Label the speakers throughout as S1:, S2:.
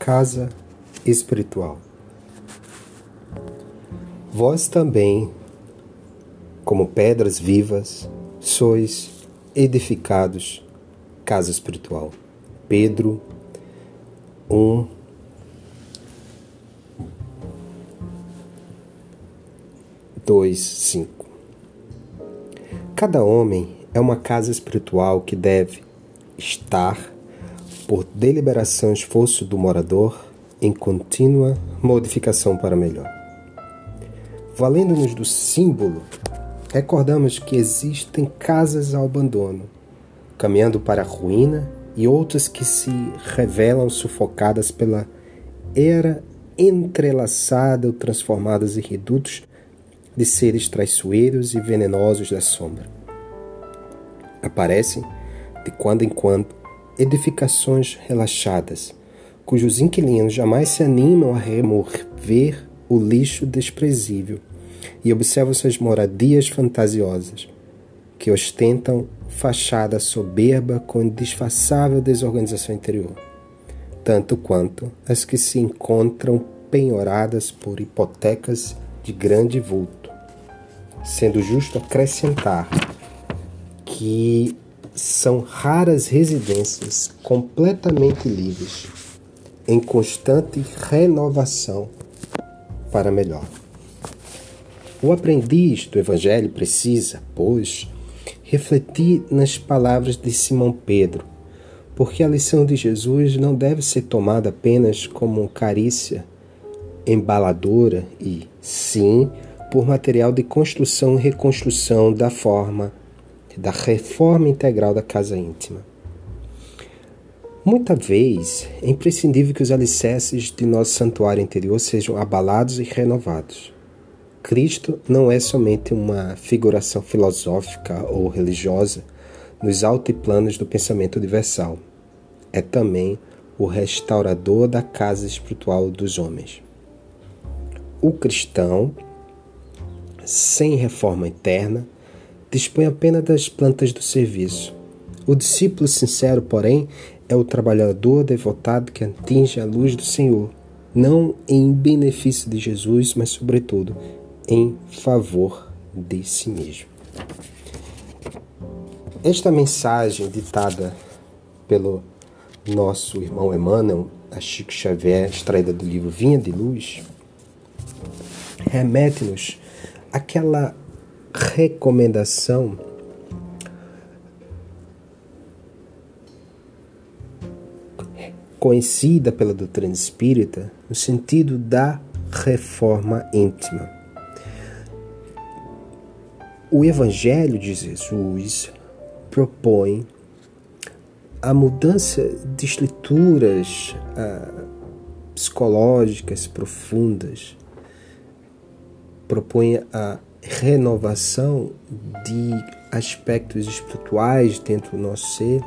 S1: casa espiritual. Vós também, como pedras vivas, sois edificados casa espiritual. Pedro 1 2 5 Cada homem é uma casa espiritual que deve estar por deliberação esforço do morador em contínua modificação para melhor. Valendo-nos do símbolo, recordamos que existem casas ao abandono, caminhando para a ruína, e outras que se revelam sufocadas pela era entrelaçada ou transformadas em redutos de seres traiçoeiros e venenosos da sombra. Aparecem, de quando em quando, edificações relaxadas, cujos inquilinos jamais se animam a remover o lixo desprezível e observam suas moradias fantasiosas, que ostentam fachada soberba com indisfaçável desorganização interior, tanto quanto as que se encontram penhoradas por hipotecas de grande vulto, sendo justo acrescentar que são raras residências completamente livres, em constante renovação para melhor. O aprendiz do Evangelho precisa, pois, refletir nas palavras de Simão Pedro, porque a lição de Jesus não deve ser tomada apenas como carícia embaladora e, sim, por material de construção e reconstrução da forma da reforma integral da casa íntima. Muita vez é imprescindível que os alicerces de nosso santuário interior sejam abalados e renovados. Cristo não é somente uma figuração filosófica ou religiosa nos altiplanos do pensamento universal. É também o restaurador da casa espiritual dos homens. O cristão, sem reforma interna, dispõe apenas das plantas do serviço. O discípulo sincero, porém, é o trabalhador devotado que atinge a luz do Senhor, não em benefício de Jesus, mas, sobretudo, em favor de si mesmo. Esta mensagem ditada pelo nosso irmão Emmanuel, a Chico Xavier, extraída do livro Vinha de Luz, remete-nos àquela recomendação conhecida pela doutrina espírita no sentido da reforma íntima. O Evangelho de Jesus propõe a mudança de estruturas uh, psicológicas profundas, propõe a renovação de aspectos espirituais dentro do nosso ser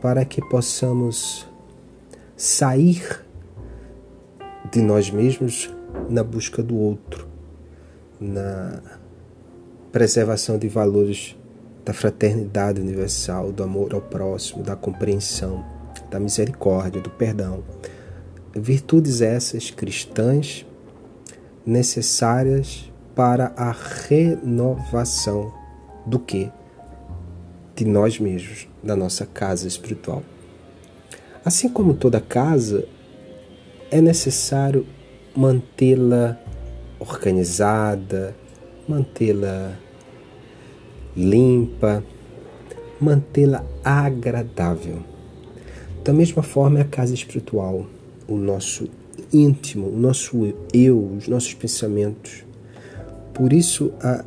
S1: para que possamos sair de nós mesmos na busca do outro, na preservação de valores da fraternidade universal, do amor ao próximo, da compreensão, da misericórdia, do perdão. Virtudes essas cristãs necessárias para a renovação do que? De nós mesmos, da nossa casa espiritual. Assim como toda casa, é necessário mantê-la organizada, mantê-la limpa, mantê-la agradável. Da mesma forma é a casa espiritual, o nosso íntimo, o nosso eu, os nossos pensamentos. Por isso, a,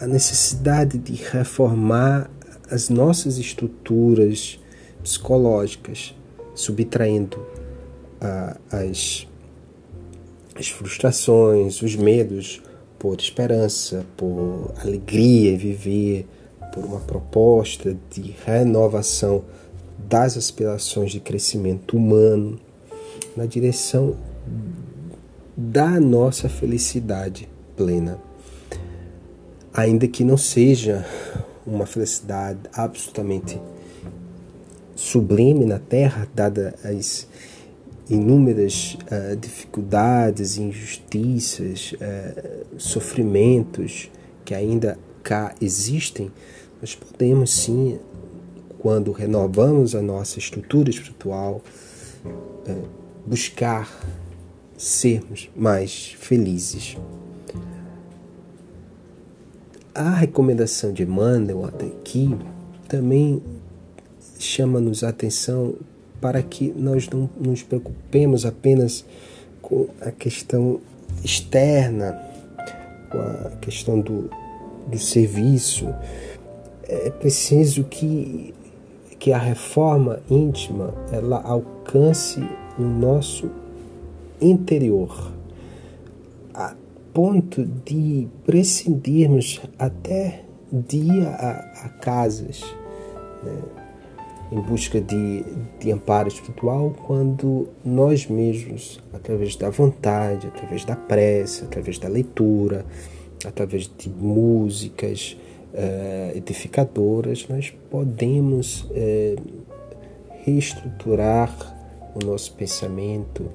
S1: a necessidade de reformar as nossas estruturas psicológicas, subtraindo as, as frustrações, os medos por esperança, por alegria em viver, por uma proposta de renovação das aspirações de crescimento humano na direção da nossa felicidade plena ainda que não seja uma felicidade absolutamente sublime na Terra, dada as inúmeras uh, dificuldades, injustiças, uh, sofrimentos que ainda cá existem, nós podemos sim, quando renovamos a nossa estrutura espiritual, uh, buscar sermos mais felizes. A recomendação de Emmanuel aqui também chama-nos a atenção para que nós não nos preocupemos apenas com a questão externa, com a questão do, do serviço. É preciso que, que a reforma íntima ela alcance o nosso interior, ponto de prescindirmos até dia a, a casas. Né? em busca de, de amparo espiritual quando nós mesmos, através da vontade, através da prece, através da leitura, através de músicas uh, edificadoras, nós podemos uh, reestruturar o nosso pensamento,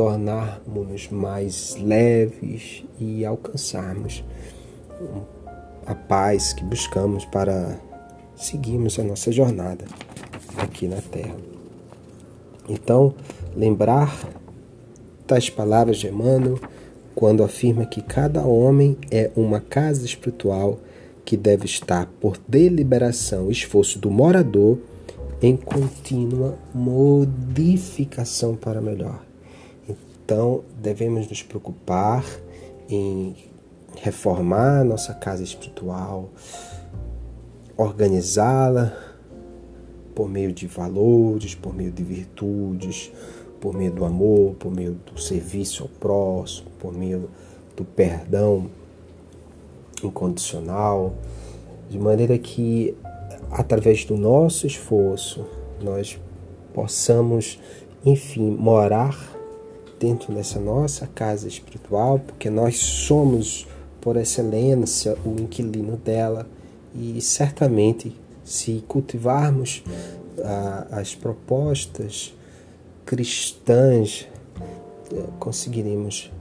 S1: tornarmos-nos mais leves e alcançarmos a paz que buscamos para seguirmos a nossa jornada aqui na terra. Então, lembrar das palavras de Emmanuel quando afirma que cada homem é uma casa espiritual que deve estar por deliberação e esforço do morador em contínua modificação para melhor. Então, devemos nos preocupar em reformar nossa casa espiritual, organizá-la, por meio de valores, por meio de virtudes, por meio do amor, por meio do serviço ao próximo, por meio do perdão incondicional, de maneira que através do nosso esforço nós possamos, enfim, morar dentro dessa nossa casa espiritual, porque nós somos por excelência o inquilino dela. E certamente se cultivarmos as propostas cristãs, eh, conseguiremos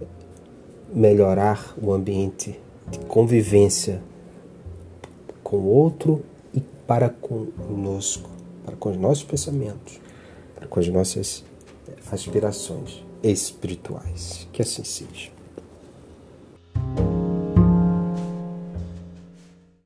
S1: melhorar o ambiente de convivência com o outro e para conosco, para com os nossos pensamentos, para com as nossas aspirações espirituais. Que assim seja.